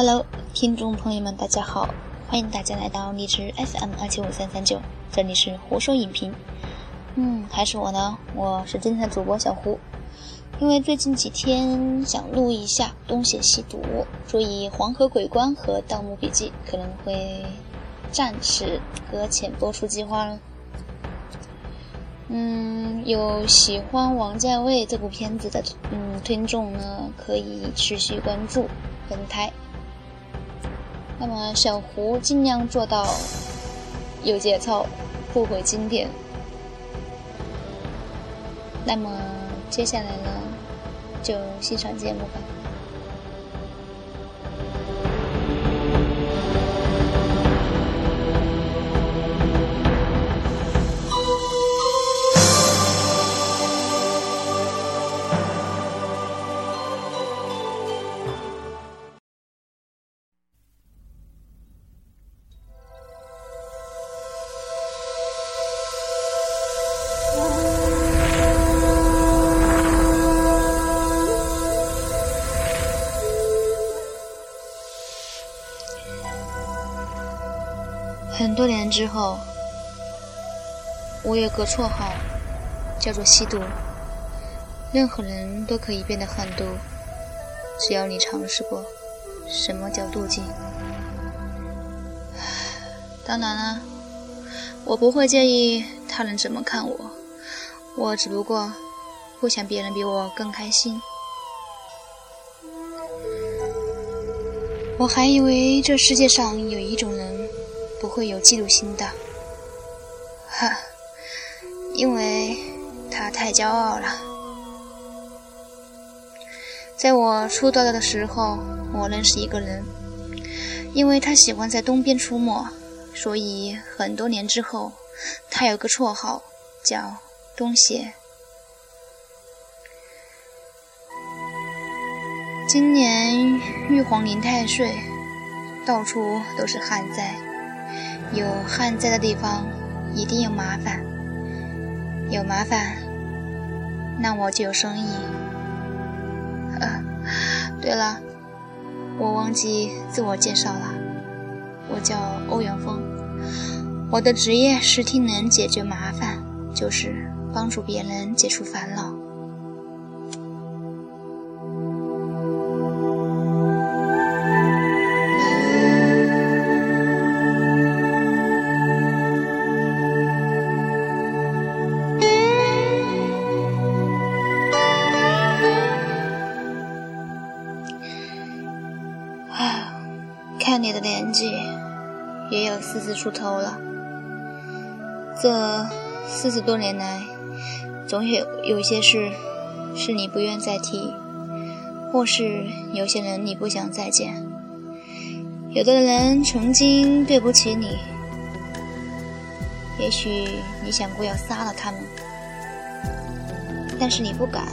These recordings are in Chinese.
Hello，听众朋友们，大家好，欢迎大家来到荔枝 FM 二七五三三九，这里是胡说影评。嗯，还是我呢，我是今天的主播小胡。因为最近几天想录一下东邪西毒，所以《黄河鬼关》和《盗墓笔记》可能会暂时搁浅播出计划了。嗯，有喜欢王家卫这部片子的嗯听众呢，可以持续关注本台。那么小胡尽量做到有节操，不毁经典。那么接下来呢，就欣赏节目吧。之后，我有个绰号，叫做吸毒。任何人都可以变得狠毒，只要你尝试过什么叫妒忌。当然了，我不会介意他人怎么看我，我只不过不想别人比我更开心。我还以为这世界上有一种人。不会有嫉妒心的，哈，因为他太骄傲了。在我出道的时候，我认识一个人，因为他喜欢在东边出没，所以很多年之后，他有个绰号叫东邪。今年玉皇临太岁，到处都是旱灾。有汗在的地方，一定有麻烦。有麻烦，那我就有生意。呃，对了，我忘记自我介绍了，我叫欧阳锋，我的职业是替人解决麻烦，就是帮助别人解除烦恼。出头了。这四十多年来，总有有些事是你不愿再提，或是有些人你不想再见。有的人曾经对不起你，也许你想过要杀了他们，但是你不敢。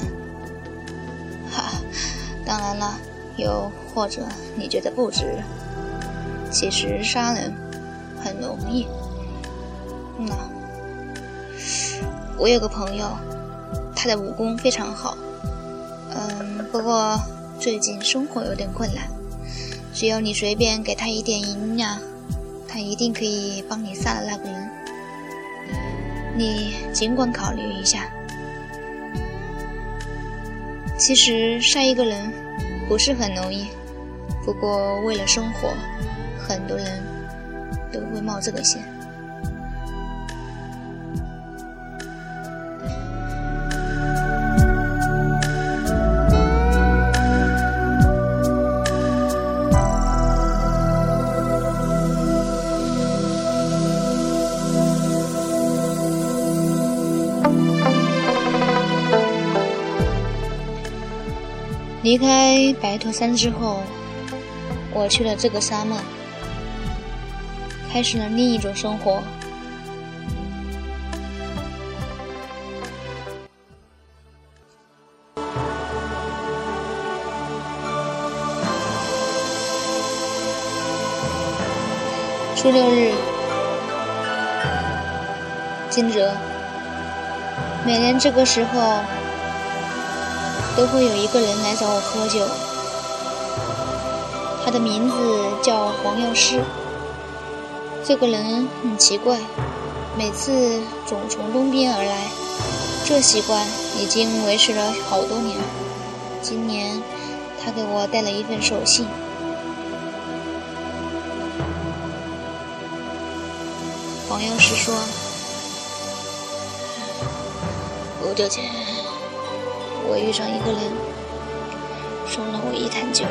哈，当然了，又或者你觉得不值。其实杀人很容易。那我有个朋友，他的武功非常好，嗯，不过最近生活有点困难。只要你随便给他一点银两，他一定可以帮你杀了那个人。你尽管考虑一下。其实杀一个人不是很容易，不过为了生活。很多人都会冒这个险。离开白驼山之后，我去了这个沙漠。开始了另一种生活。初六日，惊蛰。每年这个时候，都会有一个人来找我喝酒。他的名字叫黄药师。这个人很奇怪，每次总从东边而来。这习惯已经维持了好多年。今年，他给我带了一份手信。黄药师说：“不久前，我遇上一个人，送了我一坛酒。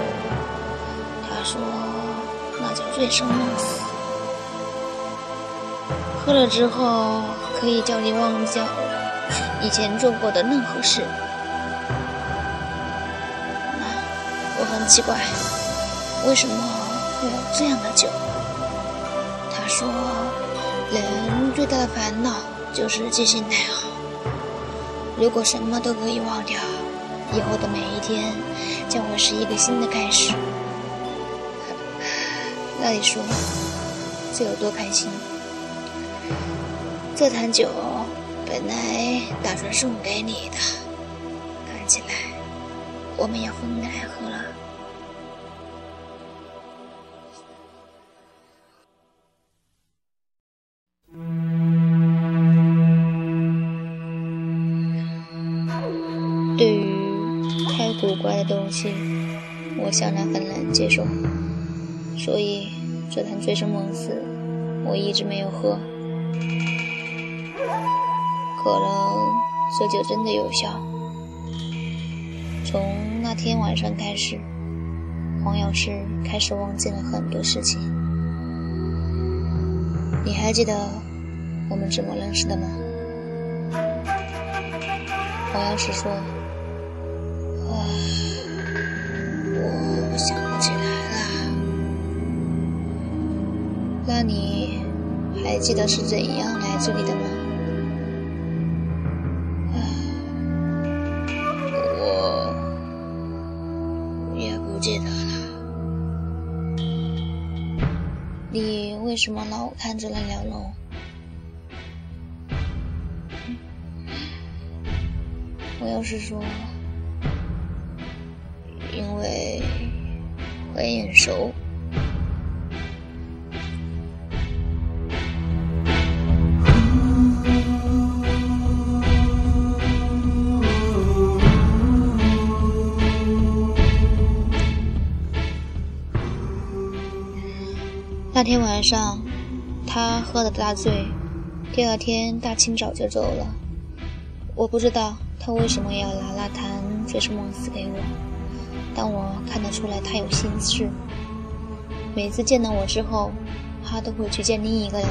他说，那叫醉生梦死，喝了之后可以叫你忘掉以前做过的任何事。”我很奇怪，为什么会有这样的酒？他说，人最大的烦恼就是记性太好。如果什么都可以忘掉，以后的每一天将会是一个新的开始。那你说，这有多开心？这坛酒本来打算送给你的，看起来我们要分开喝了。对于太古怪的东西，我向来很难接受，所以这坛醉生梦死，我一直没有喝。可能这酒真的有效。从那天晚上开始，黄药师开始忘记了很多事情。你还记得我们怎么认识的吗？黄药师说。啊我想不起来了。那你还记得是怎样来这里的吗？着那条龙？我要是说。因为很眼熟。那天晚上，他喝得大醉，第二天大清早就走了。我不知道他为什么要拿那坛醉生梦死给我。但我看得出来，他有心事。每次见到我之后，他都会去见另一个人。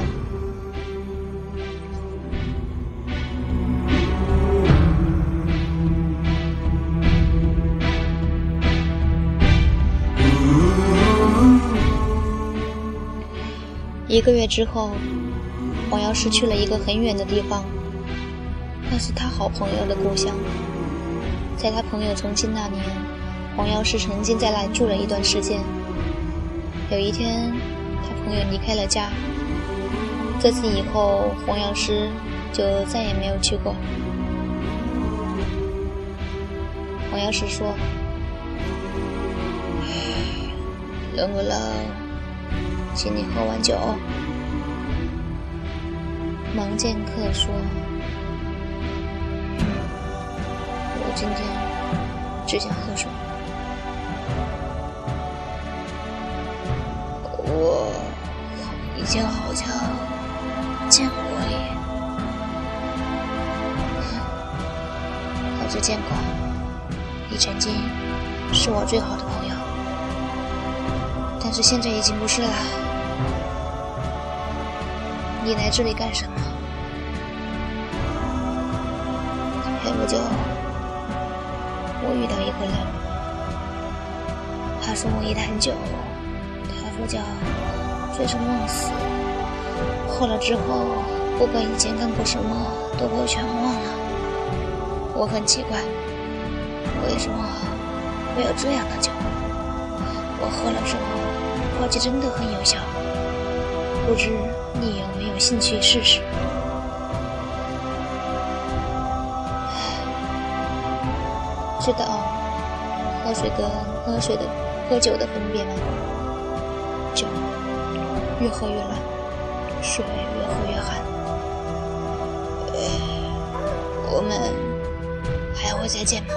一个月之后，黄药师去了一个很远的地方，那是他好朋友的故乡。在他朋友从亲那年。黄药师曾经在那里住了一段时间。有一天，他朋友离开了家。这次以后，黄药师就再也没有去过。黄药师说：“ 能不能请你喝碗酒？”盲剑客说：“我今天只想喝水。”我以前好像见过你，好像见过。你曾经是我最好的朋友，但是现在已经不是了。你来这里干什么？前不久，我遇到一个人，他送我一坛酒。他说叫醉生梦死，喝了之后，不管以前干过什么，都会全忘了。我很奇怪，为什么会有这样的酒？我喝了之后，发觉真的很有效。不知你有没有兴趣试试？知道喝水跟喝水的喝酒的分别吗？酒越喝越乱，水越喝越寒。我们还会再见吗？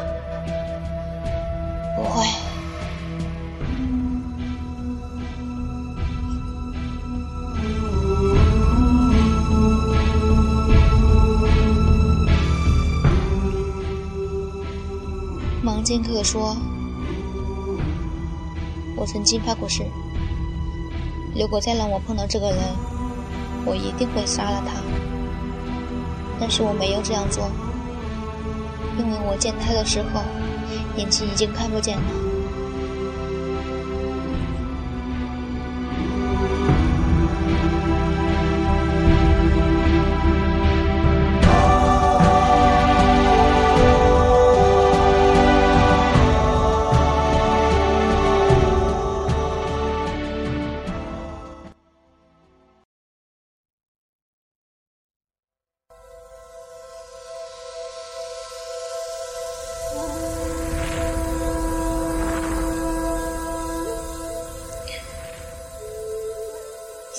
不会。剑客说：“我曾经发过誓，如果再让我碰到这个人，我一定会杀了他。但是我没有这样做，因为我见他的时候，眼睛已经看不见了。”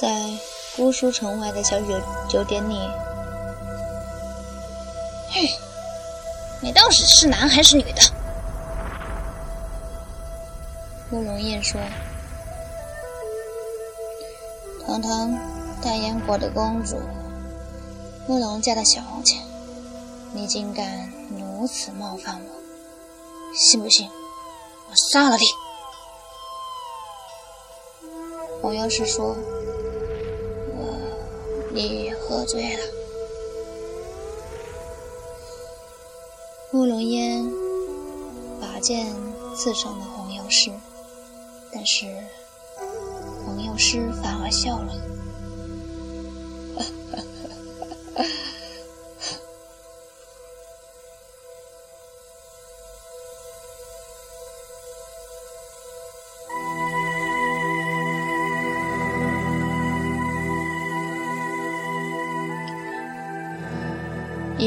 在姑苏城外的小酒酒店里，嘿，你到底是男还是女的？慕容燕说：“堂堂大燕国的公主，慕容家的小姐，你竟敢如此冒犯我？信不信我杀了你？”黄药师说。你喝醉了，慕容烟拔剑刺伤了黄药师，但是黄药师反而笑了。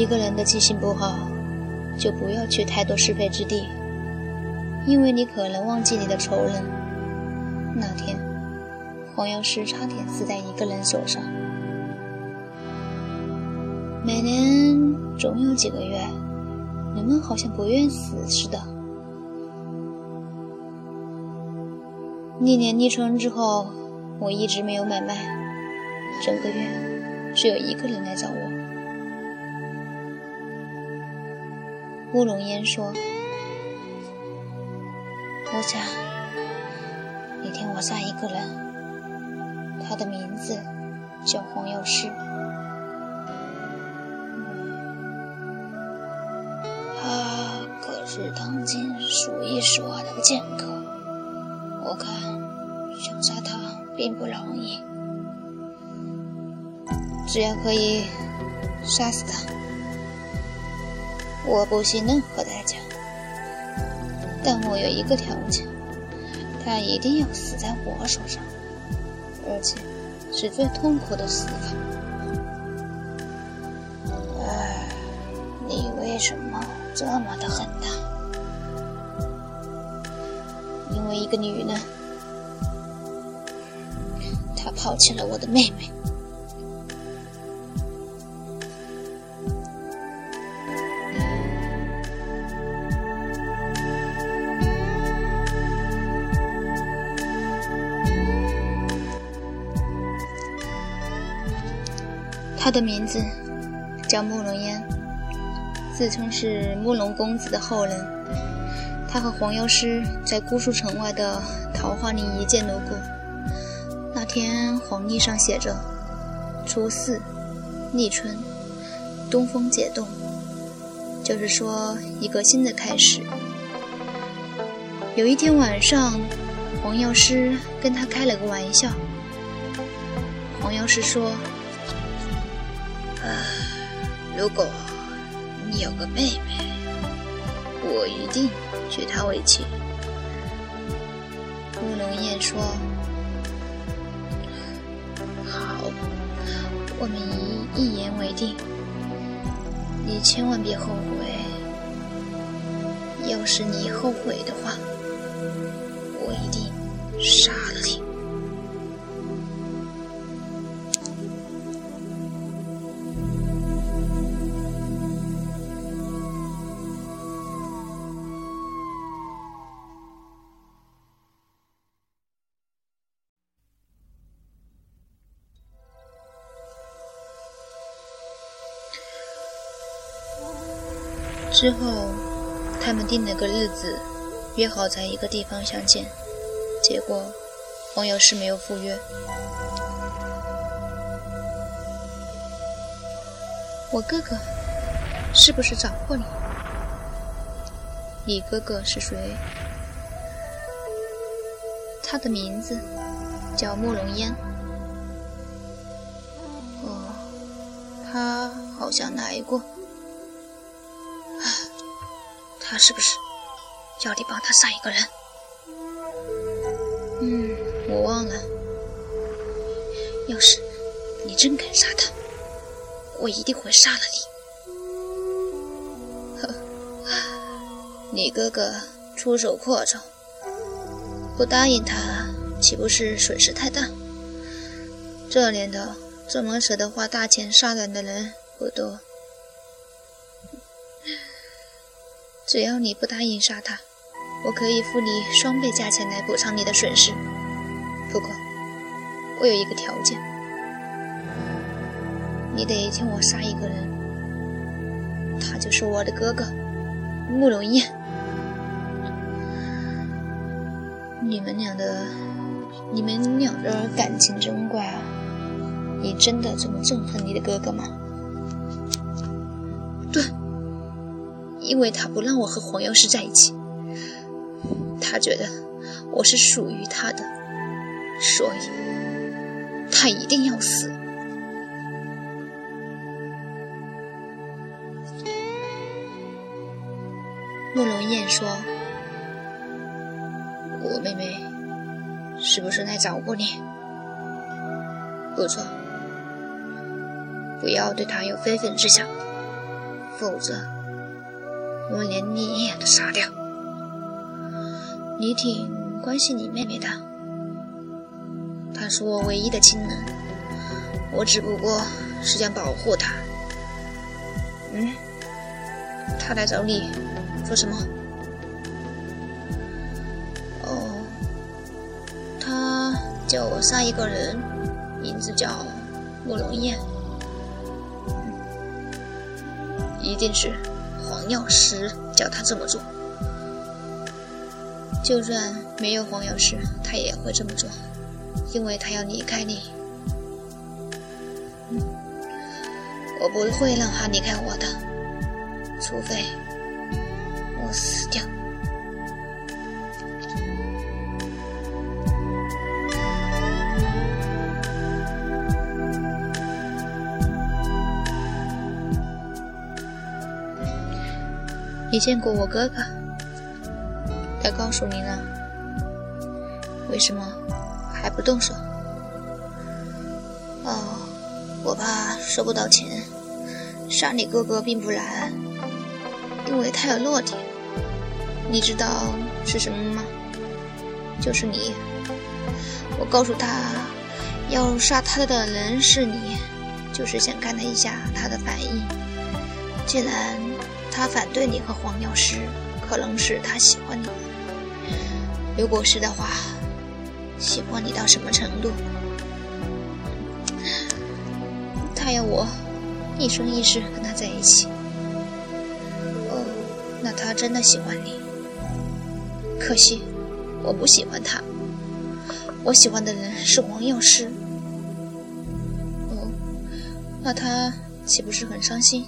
一个人的记性不好，就不要去太多是非之地，因为你可能忘记你的仇人。那天，黄药师差点死在一个人手上。每年总有几个月，人们好像不愿死似的。历年历春之后，我一直没有买卖，整个月只有一个人来找我。慕容烟说：“我想，那天我杀一个人，他的名字叫黄药师。他可是当今数一数二的剑客，我看想杀他并不容易。只要可以杀死他。”我不惜任何代价，但我有一个条件，他一定要死在我手上，而且是最痛苦的死法。唉，你为什么这么的恨他？因为一个女人，她抛弃了我的妹妹。他的名字叫慕容烟，自称是慕容公子的后人。他和黄药师在姑苏城外的桃花林一见如故。那天黄历上写着初四立春，东风解冻，就是说一个新的开始。有一天晚上，黄药师跟他开了个玩笑。黄药师说。如果你有个妹妹，我一定娶她为妻。慕容燕说：“好，我们一一言为定。你千万别后悔。要是你后悔的话，我一定杀了之后，他们定了个日子，约好在一个地方相见。结果，黄药师没有赴约。我哥哥是不是找过你？你哥哥是谁？他的名字叫慕容烟。哦，他好像来过。他是不是要你帮他杀一个人？嗯，我忘了。要是你真敢杀他，我一定会杀了你。呵，你哥哥出手阔绰，不答应他，岂不是损失太大？这年头，这么舍得花大钱杀人的人不多。只要你不答应杀他。我可以付你双倍价钱来补偿你的损失，不过我有一个条件，你得替我杀一个人，他就是我的哥哥慕容燕。你们俩的，你们俩的感情真怪啊！你真的这么憎恨你的哥哥吗？因为他不让我和黄药师在一起。他觉得我是属于他的，所以他一定要死。慕容燕说：“我妹妹是不是来找过你？不错，不要对她有非分之想，否则我连你也都杀掉。”你挺关心你妹妹的，她是我唯一的亲人，我只不过是想保护她。嗯，她来找你说什么？哦，她叫我杀一个人，名字叫慕容燕，一定是药师叫他这么做。就算没有黄药师，他也会这么做，因为他要离开你。我不会让他离开我的，除非我死掉。你见过我哥哥？他告诉你了，为什么还不动手？哦，我怕收不到钱。杀你哥哥并不难，因为他有弱点。你知道是什么吗？就是你。我告诉他，要杀他的人是你，就是想看他一下他的反应。既然他反对你和黄药师，可能是他喜欢你。如果是的话，喜欢你到什么程度？他要我一生一世跟他在一起。哦，那他真的喜欢你？可惜我不喜欢他，我喜欢的人是黄药师。哦，那他岂不是很伤心？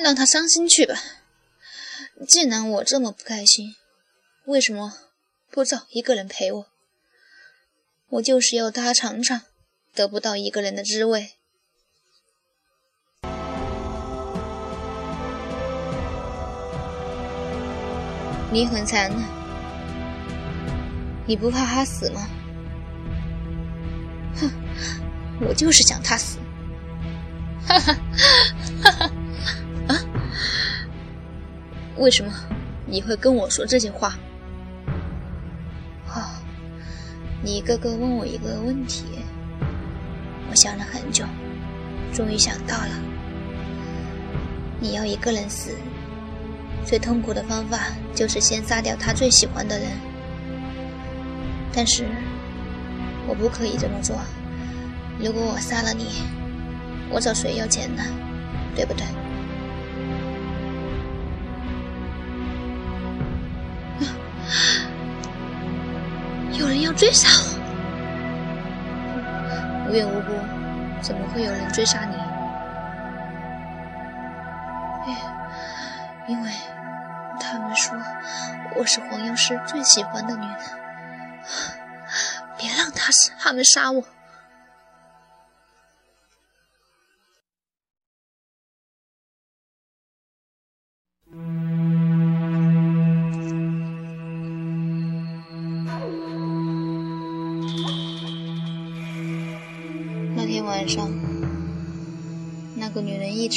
让他伤心去吧。既然我这么不开心，为什么不找一个人陪我？我就是要他尝尝得不到一个人的滋味。你很残忍，你不怕他死吗？哼，我就是想他死。哈哈，为什么你会跟我说这些话？哦，你一个个问我一个问题，我想了很久，终于想到了。你要一个人死，最痛苦的方法就是先杀掉他最喜欢的人。但是我不可以这么做。如果我杀了你，我找谁要钱呢？对不对？要追杀我？无缘无故，怎么会有人追杀你？因为他们说我是黄药师最喜欢的女人。别让他他们杀我！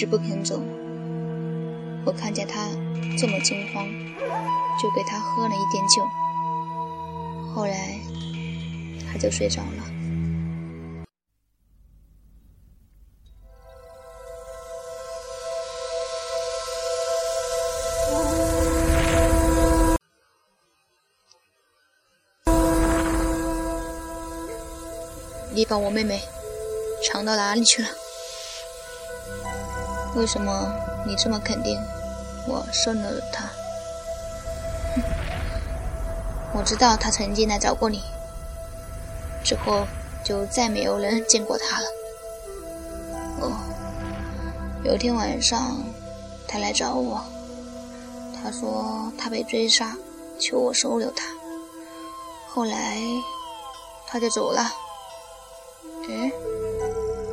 直不肯走。我看见他这么惊慌，就给他喝了一点酒。后来，他就睡着了。你把我妹妹藏到哪里去了？为什么你这么肯定我收留了他？我知道他曾经来找过你，之后就再没有人见过他了。哦，有天晚上他来找我，他说他被追杀，求我收留他。后来他就走了。哎，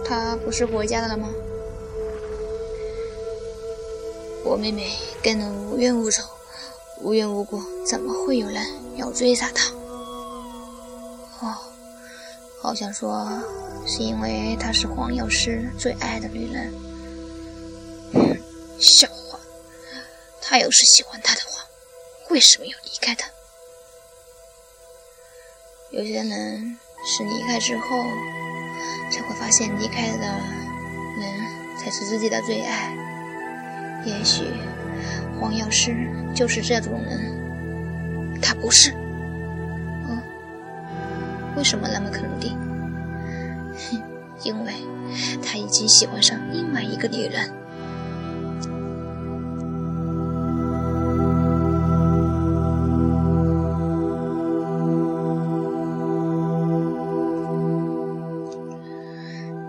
他不是回家了吗？我妹妹跟人无冤无仇，无缘无故，怎么会有人要追杀她？哦，好像说是因为她是黄药师最爱的女人。笑话，他要是喜欢她的话，为什么要离开她？有些人是离开之后。才会发现，离开的人才是自己的最爱。也许黄药师就是这种人，他不是。嗯，为什么那么肯定？哼，因为他已经喜欢上另外一个女人。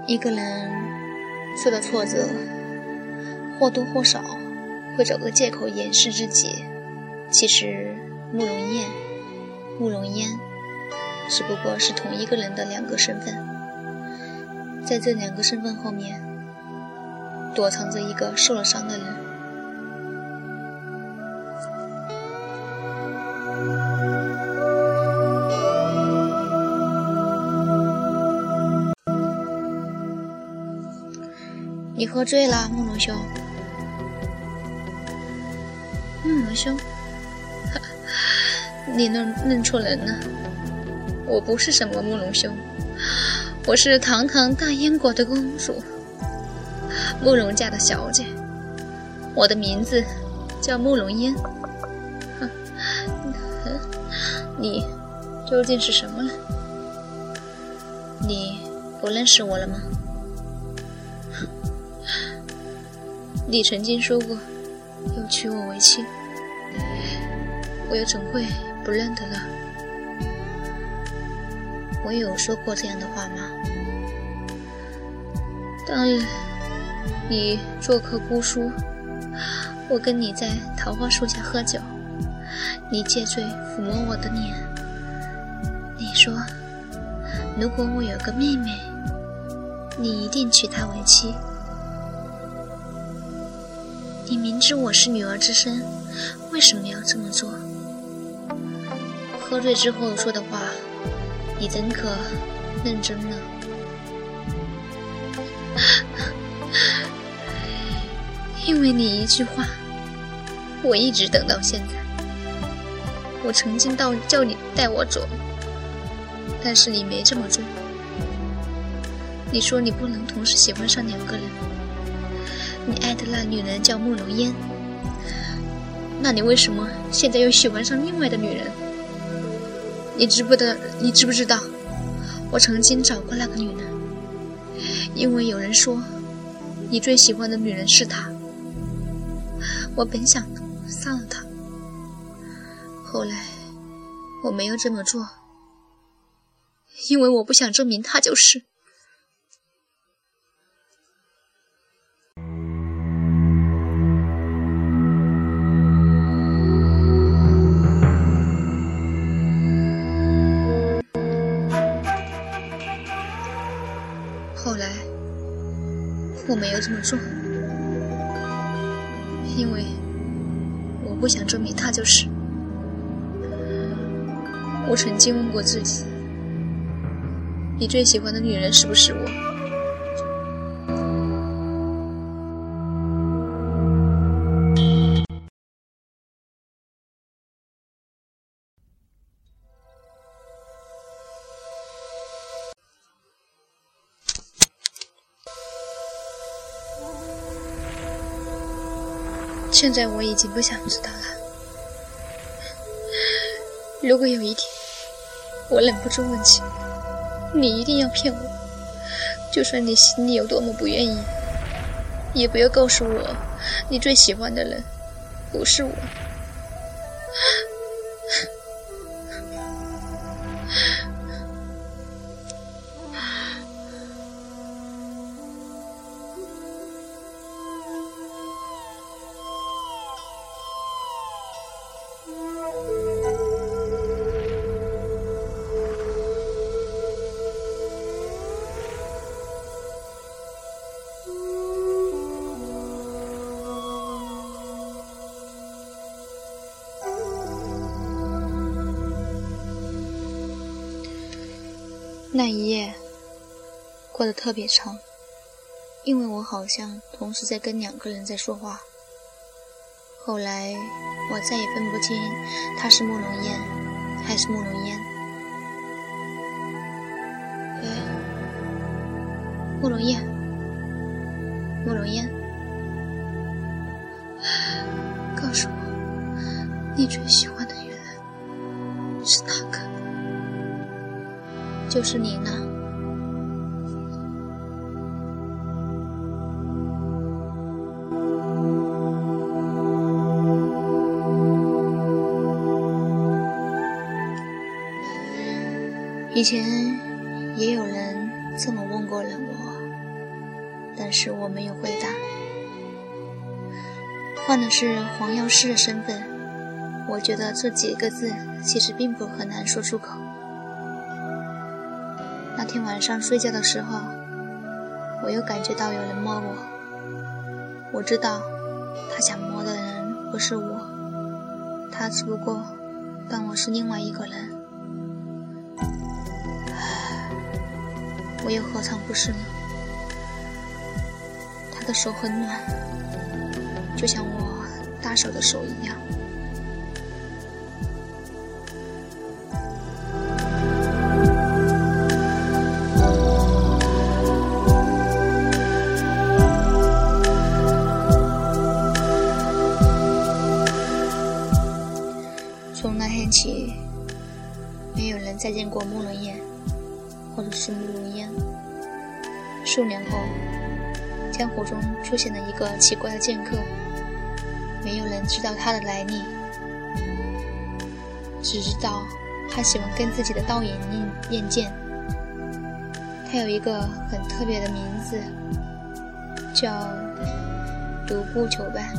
一个人受到挫折，或多或少会找个借口掩饰自己。其实慕容燕、慕容嫣只不过是同一个人的两个身份，在这两个身份后面，躲藏着一个受了伤的人。你喝醉了，慕容兄。你认认错人了。我不是什么慕容兄，我是堂堂大燕国的公主，慕容家的小姐。我的名字叫慕容嫣。你究竟是什么人？你不认识我了吗？你曾经说过要娶我为妻，我又怎会不认得了？我有说过这样的话吗？当日你做客姑苏，我跟你在桃花树下喝酒，你借醉抚摸我的脸，你说如果我有个妹妹，你一定娶她为妻。你明知我是女儿之身，为什么要这么做？喝醉之后说的话，你怎可认真呢？因为你一句话，我一直等到现在。我曾经到叫你带我走，但是你没这么做。你说你不能同时喜欢上两个人。你爱的那女人叫慕容烟，那你为什么现在又喜欢上另外的女人？你知不得？你知不知道？我曾经找过那个女人，因为有人说你最喜欢的女人是她。我本想杀了她，后来我没有这么做，因为我不想证明她就是。我没有这么做，因为我不想证明他就是。我曾经问过自己：你最喜欢的女人是不是我？现在我已经不想知道了。如果有一天我忍不住问起，你一定要骗我，就算你心里有多么不愿意，也不要告诉我你最喜欢的人不是我。那一夜过得特别长，因为我好像同时在跟两个人在说话。后来我再也分不清他是慕容燕还是慕容烟。慕容燕，慕容烟，告诉我，你最喜就是你呢。以前也有人这么问过了我，但是我没有回答。换的是黄药师的身份，我觉得这几个字其实并不很难说出口。那天晚上睡觉的时候，我又感觉到有人摸我。我知道，他想摸的人不是我，他只不过当我是另外一个人。我又何尝不是呢？他的手很暖，就像我大手的手一样。那天起，没有人再见过慕容燕，或者是慕容烟。数年后，江湖中出现了一个奇怪的剑客，没有人知道他的来历，只知道他喜欢跟自己的刀影练练剑。他有一个很特别的名字，叫独孤求败。